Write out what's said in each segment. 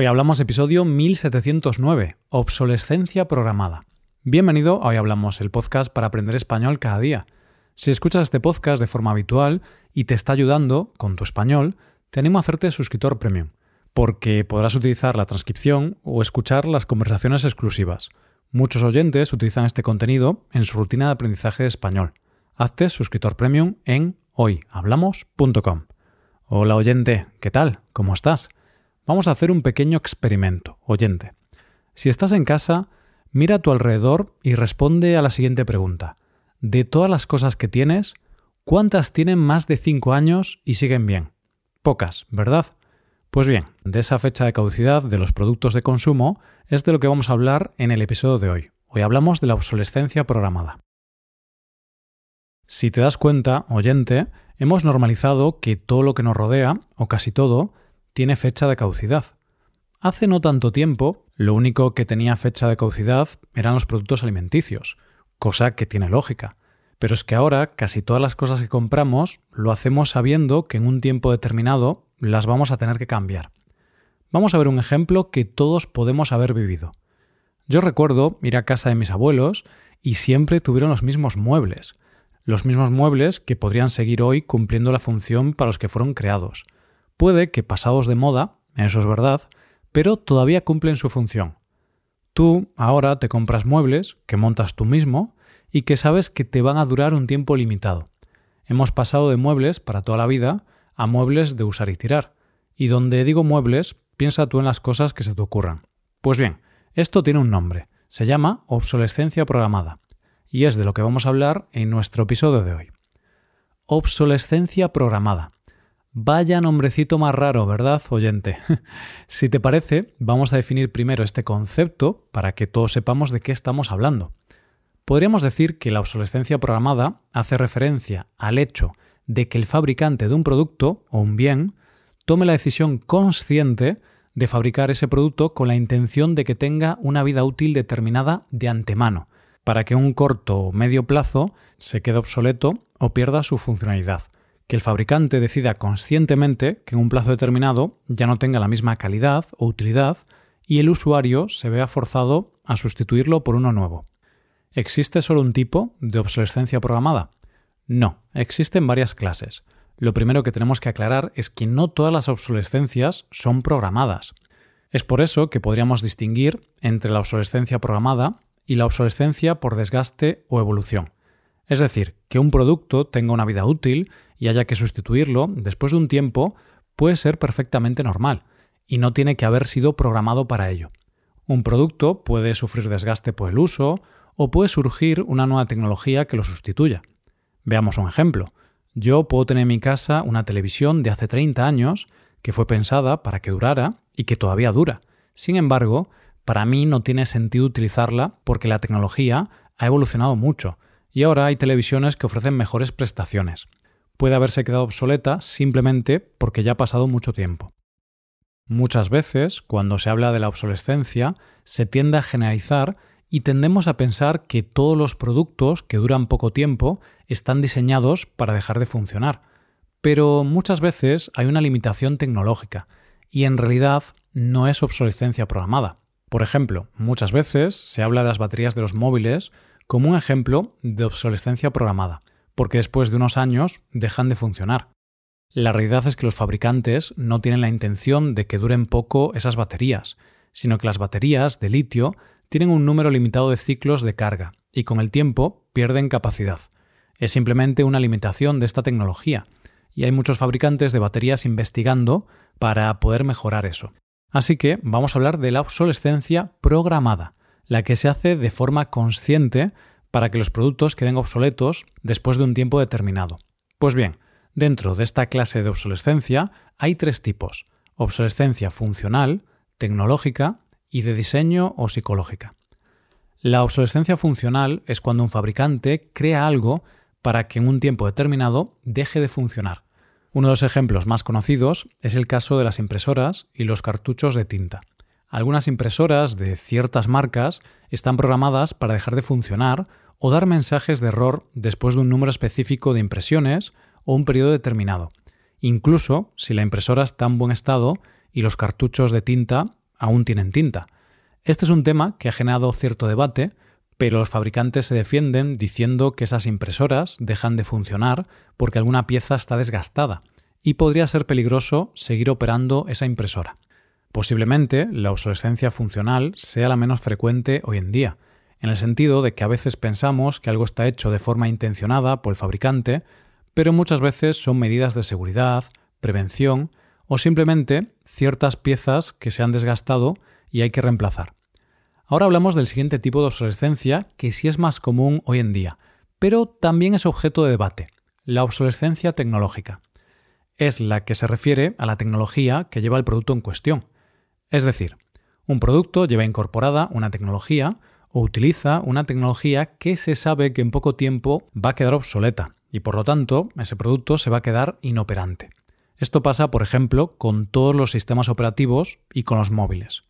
Hoy hablamos episodio 1709, obsolescencia programada. Bienvenido a Hoy Hablamos, el podcast para aprender español cada día. Si escuchas este podcast de forma habitual y te está ayudando con tu español, te animo a hacerte suscriptor premium, porque podrás utilizar la transcripción o escuchar las conversaciones exclusivas. Muchos oyentes utilizan este contenido en su rutina de aprendizaje de español. Hazte suscriptor premium en hoyhablamos.com. Hola oyente, ¿qué tal? ¿Cómo estás? Vamos a hacer un pequeño experimento, oyente. Si estás en casa, mira a tu alrededor y responde a la siguiente pregunta. De todas las cosas que tienes, ¿cuántas tienen más de 5 años y siguen bien? Pocas, ¿verdad? Pues bien, de esa fecha de caducidad de los productos de consumo es de lo que vamos a hablar en el episodio de hoy. Hoy hablamos de la obsolescencia programada. Si te das cuenta, oyente, hemos normalizado que todo lo que nos rodea, o casi todo, tiene fecha de caducidad. Hace no tanto tiempo, lo único que tenía fecha de caducidad eran los productos alimenticios, cosa que tiene lógica. Pero es que ahora casi todas las cosas que compramos lo hacemos sabiendo que en un tiempo determinado las vamos a tener que cambiar. Vamos a ver un ejemplo que todos podemos haber vivido. Yo recuerdo ir a casa de mis abuelos y siempre tuvieron los mismos muebles, los mismos muebles que podrían seguir hoy cumpliendo la función para los que fueron creados. Puede que pasados de moda, eso es verdad, pero todavía cumplen su función. Tú ahora te compras muebles que montas tú mismo y que sabes que te van a durar un tiempo limitado. Hemos pasado de muebles para toda la vida a muebles de usar y tirar. Y donde digo muebles, piensa tú en las cosas que se te ocurran. Pues bien, esto tiene un nombre. Se llama obsolescencia programada. Y es de lo que vamos a hablar en nuestro episodio de hoy. Obsolescencia programada. Vaya nombrecito más raro, ¿verdad, oyente? si te parece, vamos a definir primero este concepto para que todos sepamos de qué estamos hablando. Podríamos decir que la obsolescencia programada hace referencia al hecho de que el fabricante de un producto o un bien tome la decisión consciente de fabricar ese producto con la intención de que tenga una vida útil determinada de antemano, para que un corto o medio plazo se quede obsoleto o pierda su funcionalidad que el fabricante decida conscientemente que en un plazo determinado ya no tenga la misma calidad o utilidad y el usuario se vea forzado a sustituirlo por uno nuevo. ¿Existe solo un tipo de obsolescencia programada? No, existen varias clases. Lo primero que tenemos que aclarar es que no todas las obsolescencias son programadas. Es por eso que podríamos distinguir entre la obsolescencia programada y la obsolescencia por desgaste o evolución. Es decir, que un producto tenga una vida útil y haya que sustituirlo después de un tiempo puede ser perfectamente normal y no tiene que haber sido programado para ello. Un producto puede sufrir desgaste por el uso o puede surgir una nueva tecnología que lo sustituya. Veamos un ejemplo. Yo puedo tener en mi casa una televisión de hace 30 años que fue pensada para que durara y que todavía dura. Sin embargo, para mí no tiene sentido utilizarla porque la tecnología ha evolucionado mucho y ahora hay televisiones que ofrecen mejores prestaciones. Puede haberse quedado obsoleta simplemente porque ya ha pasado mucho tiempo. Muchas veces, cuando se habla de la obsolescencia, se tiende a generalizar y tendemos a pensar que todos los productos que duran poco tiempo están diseñados para dejar de funcionar. Pero muchas veces hay una limitación tecnológica y en realidad no es obsolescencia programada. Por ejemplo, muchas veces se habla de las baterías de los móviles como un ejemplo de obsolescencia programada, porque después de unos años dejan de funcionar. La realidad es que los fabricantes no tienen la intención de que duren poco esas baterías, sino que las baterías de litio tienen un número limitado de ciclos de carga y con el tiempo pierden capacidad. Es simplemente una limitación de esta tecnología, y hay muchos fabricantes de baterías investigando para poder mejorar eso. Así que vamos a hablar de la obsolescencia programada, la que se hace de forma consciente para que los productos queden obsoletos después de un tiempo determinado. Pues bien, dentro de esta clase de obsolescencia hay tres tipos, obsolescencia funcional, tecnológica y de diseño o psicológica. La obsolescencia funcional es cuando un fabricante crea algo para que en un tiempo determinado deje de funcionar. Uno de los ejemplos más conocidos es el caso de las impresoras y los cartuchos de tinta. Algunas impresoras de ciertas marcas están programadas para dejar de funcionar o dar mensajes de error después de un número específico de impresiones o un periodo determinado, incluso si la impresora está en buen estado y los cartuchos de tinta aún tienen tinta. Este es un tema que ha generado cierto debate, pero los fabricantes se defienden diciendo que esas impresoras dejan de funcionar porque alguna pieza está desgastada y podría ser peligroso seguir operando esa impresora. Posiblemente la obsolescencia funcional sea la menos frecuente hoy en día, en el sentido de que a veces pensamos que algo está hecho de forma intencionada por el fabricante, pero muchas veces son medidas de seguridad, prevención o simplemente ciertas piezas que se han desgastado y hay que reemplazar. Ahora hablamos del siguiente tipo de obsolescencia que sí es más común hoy en día, pero también es objeto de debate, la obsolescencia tecnológica. Es la que se refiere a la tecnología que lleva el producto en cuestión. Es decir, un producto lleva incorporada una tecnología o utiliza una tecnología que se sabe que en poco tiempo va a quedar obsoleta y por lo tanto ese producto se va a quedar inoperante. Esto pasa, por ejemplo, con todos los sistemas operativos y con los móviles.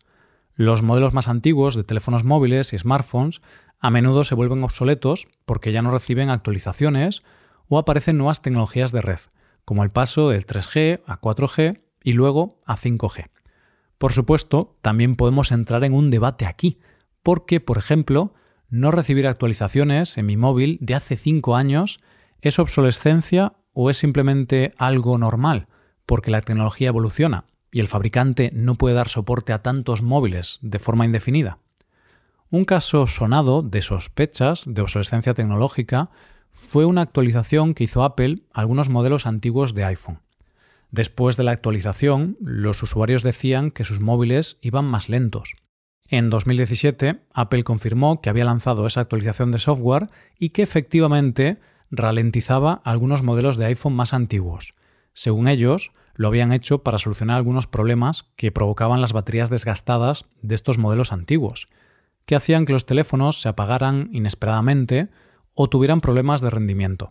Los modelos más antiguos de teléfonos móviles y smartphones a menudo se vuelven obsoletos porque ya no reciben actualizaciones o aparecen nuevas tecnologías de red, como el paso del 3G a 4G y luego a 5G. Por supuesto, también podemos entrar en un debate aquí, porque, por ejemplo, no recibir actualizaciones en mi móvil de hace 5 años es obsolescencia o es simplemente algo normal, porque la tecnología evoluciona y el fabricante no puede dar soporte a tantos móviles de forma indefinida. Un caso sonado de sospechas de obsolescencia tecnológica fue una actualización que hizo Apple a algunos modelos antiguos de iPhone. Después de la actualización, los usuarios decían que sus móviles iban más lentos. En 2017, Apple confirmó que había lanzado esa actualización de software y que efectivamente ralentizaba algunos modelos de iPhone más antiguos. Según ellos, lo habían hecho para solucionar algunos problemas que provocaban las baterías desgastadas de estos modelos antiguos, que hacían que los teléfonos se apagaran inesperadamente o tuvieran problemas de rendimiento.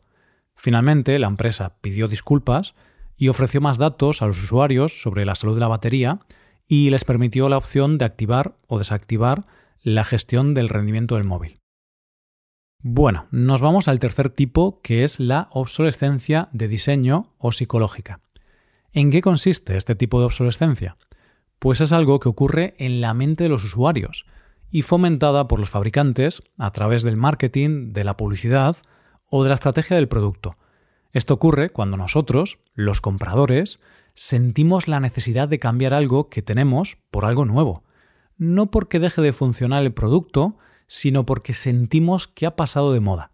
Finalmente, la empresa pidió disculpas y ofreció más datos a los usuarios sobre la salud de la batería y les permitió la opción de activar o desactivar la gestión del rendimiento del móvil. Bueno, nos vamos al tercer tipo, que es la obsolescencia de diseño o psicológica. ¿En qué consiste este tipo de obsolescencia? Pues es algo que ocurre en la mente de los usuarios y fomentada por los fabricantes a través del marketing, de la publicidad o de la estrategia del producto. Esto ocurre cuando nosotros, los compradores, sentimos la necesidad de cambiar algo que tenemos por algo nuevo. No porque deje de funcionar el producto, sino porque sentimos que ha pasado de moda.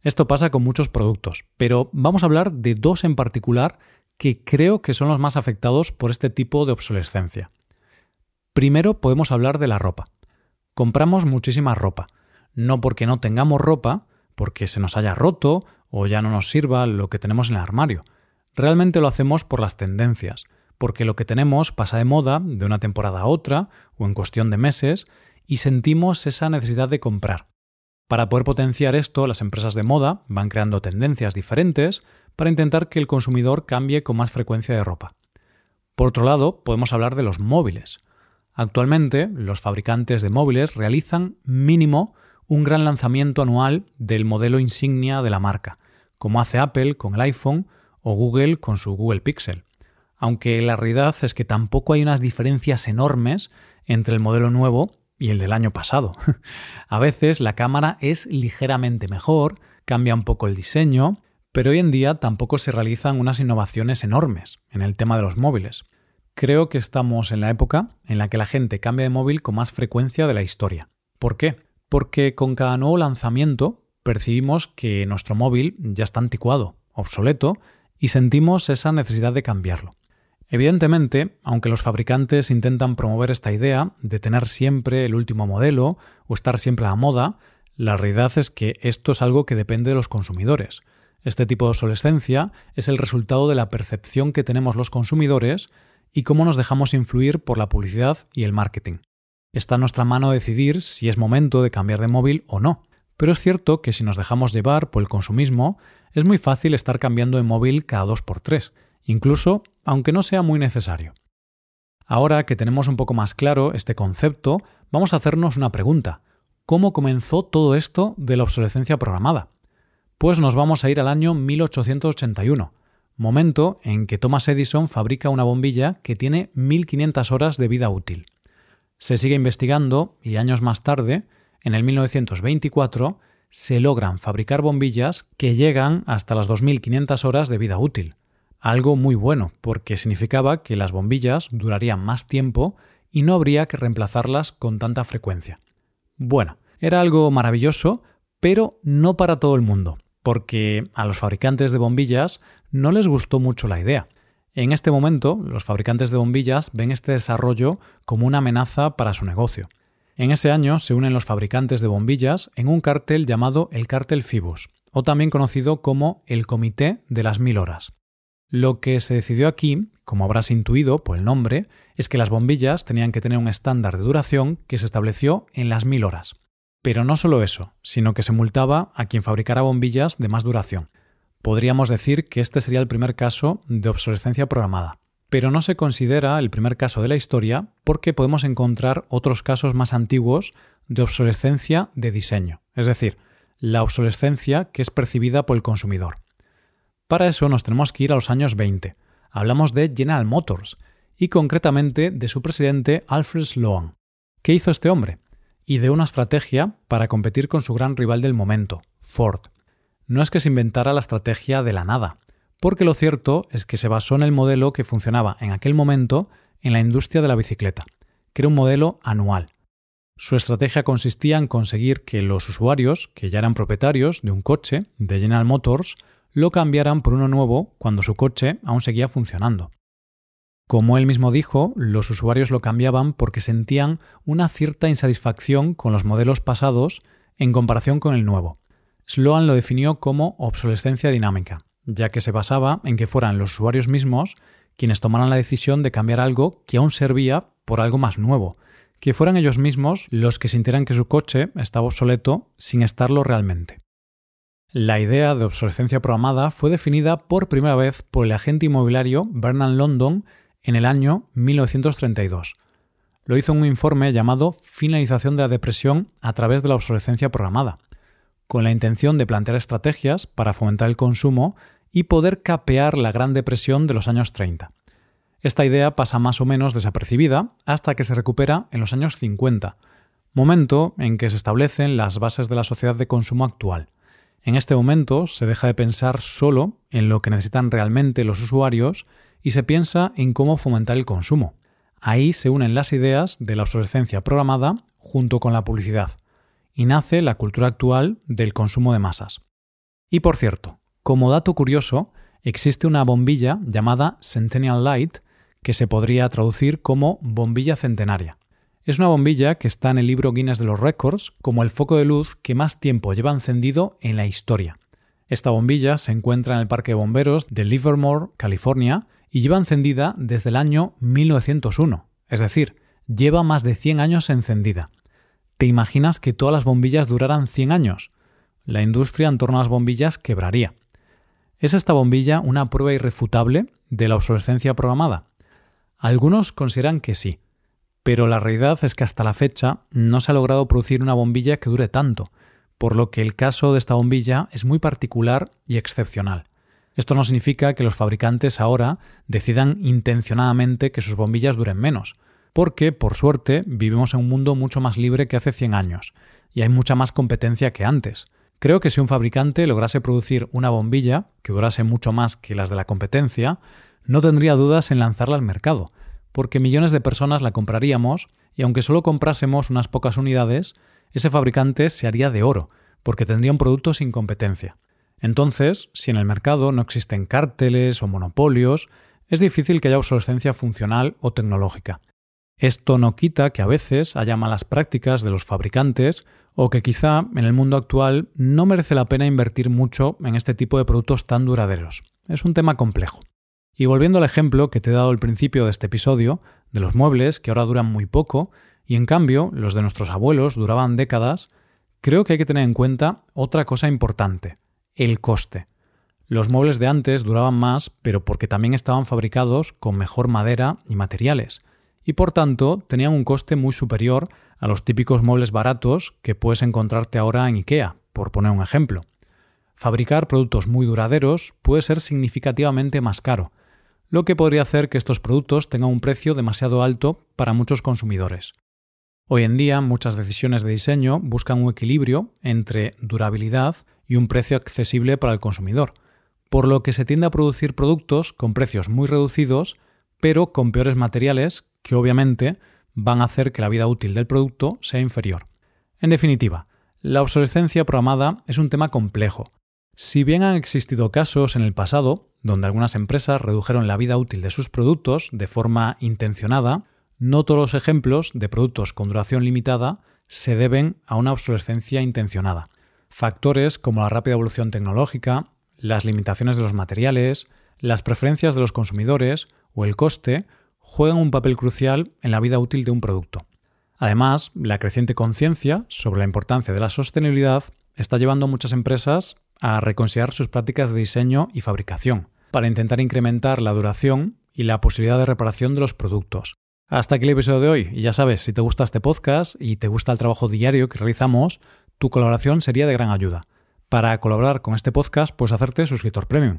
Esto pasa con muchos productos, pero vamos a hablar de dos en particular que creo que son los más afectados por este tipo de obsolescencia. Primero podemos hablar de la ropa. Compramos muchísima ropa, no porque no tengamos ropa, porque se nos haya roto o ya no nos sirva lo que tenemos en el armario. Realmente lo hacemos por las tendencias, porque lo que tenemos pasa de moda de una temporada a otra o en cuestión de meses y sentimos esa necesidad de comprar. Para poder potenciar esto, las empresas de moda van creando tendencias diferentes para intentar que el consumidor cambie con más frecuencia de ropa. Por otro lado, podemos hablar de los móviles. Actualmente, los fabricantes de móviles realizan mínimo un gran lanzamiento anual del modelo insignia de la marca, como hace Apple con el iPhone o Google con su Google Pixel. Aunque la realidad es que tampoco hay unas diferencias enormes entre el modelo nuevo y el del año pasado. a veces la cámara es ligeramente mejor, cambia un poco el diseño, pero hoy en día tampoco se realizan unas innovaciones enormes en el tema de los móviles. Creo que estamos en la época en la que la gente cambia de móvil con más frecuencia de la historia. ¿Por qué? Porque con cada nuevo lanzamiento percibimos que nuestro móvil ya está anticuado, obsoleto, y sentimos esa necesidad de cambiarlo. Evidentemente, aunque los fabricantes intentan promover esta idea de tener siempre el último modelo o estar siempre a la moda, la realidad es que esto es algo que depende de los consumidores. Este tipo de obsolescencia es el resultado de la percepción que tenemos los consumidores y cómo nos dejamos influir por la publicidad y el marketing. Está en nuestra mano decidir si es momento de cambiar de móvil o no. Pero es cierto que si nos dejamos llevar por el consumismo, es muy fácil estar cambiando de móvil cada dos por tres, incluso aunque no sea muy necesario. Ahora que tenemos un poco más claro este concepto, vamos a hacernos una pregunta. ¿Cómo comenzó todo esto de la obsolescencia programada? Pues nos vamos a ir al año 1881, momento en que Thomas Edison fabrica una bombilla que tiene 1500 horas de vida útil. Se sigue investigando y años más tarde, en el 1924, se logran fabricar bombillas que llegan hasta las 2.500 horas de vida útil. Algo muy bueno, porque significaba que las bombillas durarían más tiempo y no habría que reemplazarlas con tanta frecuencia. Bueno, era algo maravilloso, pero no para todo el mundo, porque a los fabricantes de bombillas no les gustó mucho la idea. En este momento, los fabricantes de bombillas ven este desarrollo como una amenaza para su negocio. En ese año se unen los fabricantes de bombillas en un cártel llamado el cártel Fibus, o también conocido como el Comité de las Mil Horas. Lo que se decidió aquí, como habrás intuido por el nombre, es que las bombillas tenían que tener un estándar de duración que se estableció en las mil horas. Pero no solo eso, sino que se multaba a quien fabricara bombillas de más duración. Podríamos decir que este sería el primer caso de obsolescencia programada pero no se considera el primer caso de la historia porque podemos encontrar otros casos más antiguos de obsolescencia de diseño, es decir, la obsolescencia que es percibida por el consumidor. Para eso nos tenemos que ir a los años 20. Hablamos de General Motors y concretamente de su presidente Alfred Sloan. ¿Qué hizo este hombre? Ideó una estrategia para competir con su gran rival del momento, Ford. No es que se inventara la estrategia de la nada, porque lo cierto es que se basó en el modelo que funcionaba en aquel momento en la industria de la bicicleta, que era un modelo anual. Su estrategia consistía en conseguir que los usuarios, que ya eran propietarios de un coche de General Motors, lo cambiaran por uno nuevo cuando su coche aún seguía funcionando. Como él mismo dijo, los usuarios lo cambiaban porque sentían una cierta insatisfacción con los modelos pasados en comparación con el nuevo. Sloan lo definió como obsolescencia dinámica, ya que se basaba en que fueran los usuarios mismos quienes tomaran la decisión de cambiar algo que aún servía por algo más nuevo, que fueran ellos mismos los que sintieran que su coche estaba obsoleto sin estarlo realmente. La idea de obsolescencia programada fue definida por primera vez por el agente inmobiliario Bernard London en el año 1932. Lo hizo en un informe llamado Finalización de la depresión a través de la obsolescencia programada, con la intención de plantear estrategias para fomentar el consumo y poder capear la Gran Depresión de los años 30. Esta idea pasa más o menos desapercibida hasta que se recupera en los años 50, momento en que se establecen las bases de la sociedad de consumo actual. En este momento se deja de pensar solo en lo que necesitan realmente los usuarios y se piensa en cómo fomentar el consumo. Ahí se unen las ideas de la obsolescencia programada junto con la publicidad, y nace la cultura actual del consumo de masas. Y por cierto, como dato curioso, existe una bombilla llamada Centennial Light que se podría traducir como bombilla centenaria. Es una bombilla que está en el libro Guinness de los Récords como el foco de luz que más tiempo lleva encendido en la historia. Esta bombilla se encuentra en el Parque de Bomberos de Livermore, California, y lleva encendida desde el año 1901, es decir, lleva más de 100 años encendida. ¿Te imaginas que todas las bombillas duraran 100 años? La industria en torno a las bombillas quebraría. ¿Es esta bombilla una prueba irrefutable de la obsolescencia programada? Algunos consideran que sí, pero la realidad es que hasta la fecha no se ha logrado producir una bombilla que dure tanto, por lo que el caso de esta bombilla es muy particular y excepcional. Esto no significa que los fabricantes ahora decidan intencionadamente que sus bombillas duren menos, porque, por suerte, vivimos en un mundo mucho más libre que hace 100 años, y hay mucha más competencia que antes. Creo que si un fabricante lograse producir una bombilla que durase mucho más que las de la competencia, no tendría dudas en lanzarla al mercado, porque millones de personas la compraríamos y aunque solo comprásemos unas pocas unidades, ese fabricante se haría de oro, porque tendría un producto sin competencia. Entonces, si en el mercado no existen cárteles o monopolios, es difícil que haya obsolescencia funcional o tecnológica. Esto no quita que a veces haya malas prácticas de los fabricantes o que quizá en el mundo actual no merece la pena invertir mucho en este tipo de productos tan duraderos. Es un tema complejo. Y volviendo al ejemplo que te he dado al principio de este episodio, de los muebles que ahora duran muy poco, y en cambio los de nuestros abuelos duraban décadas, creo que hay que tener en cuenta otra cosa importante, el coste. Los muebles de antes duraban más, pero porque también estaban fabricados con mejor madera y materiales y por tanto tenían un coste muy superior a los típicos muebles baratos que puedes encontrarte ahora en IKEA, por poner un ejemplo. Fabricar productos muy duraderos puede ser significativamente más caro, lo que podría hacer que estos productos tengan un precio demasiado alto para muchos consumidores. Hoy en día muchas decisiones de diseño buscan un equilibrio entre durabilidad y un precio accesible para el consumidor, por lo que se tiende a producir productos con precios muy reducidos, pero con peores materiales que obviamente van a hacer que la vida útil del producto sea inferior. En definitiva, la obsolescencia programada es un tema complejo. Si bien han existido casos en el pasado donde algunas empresas redujeron la vida útil de sus productos de forma intencionada, no todos los ejemplos de productos con duración limitada se deben a una obsolescencia intencionada. Factores como la rápida evolución tecnológica, las limitaciones de los materiales, las preferencias de los consumidores o el coste juegan un papel crucial en la vida útil de un producto. Además, la creciente conciencia sobre la importancia de la sostenibilidad está llevando a muchas empresas a reconsiderar sus prácticas de diseño y fabricación, para intentar incrementar la duración y la posibilidad de reparación de los productos. Hasta aquí el episodio de hoy. Y ya sabes, si te gusta este podcast y te gusta el trabajo diario que realizamos, tu colaboración sería de gran ayuda. Para colaborar con este podcast, puedes hacerte suscriptor premium.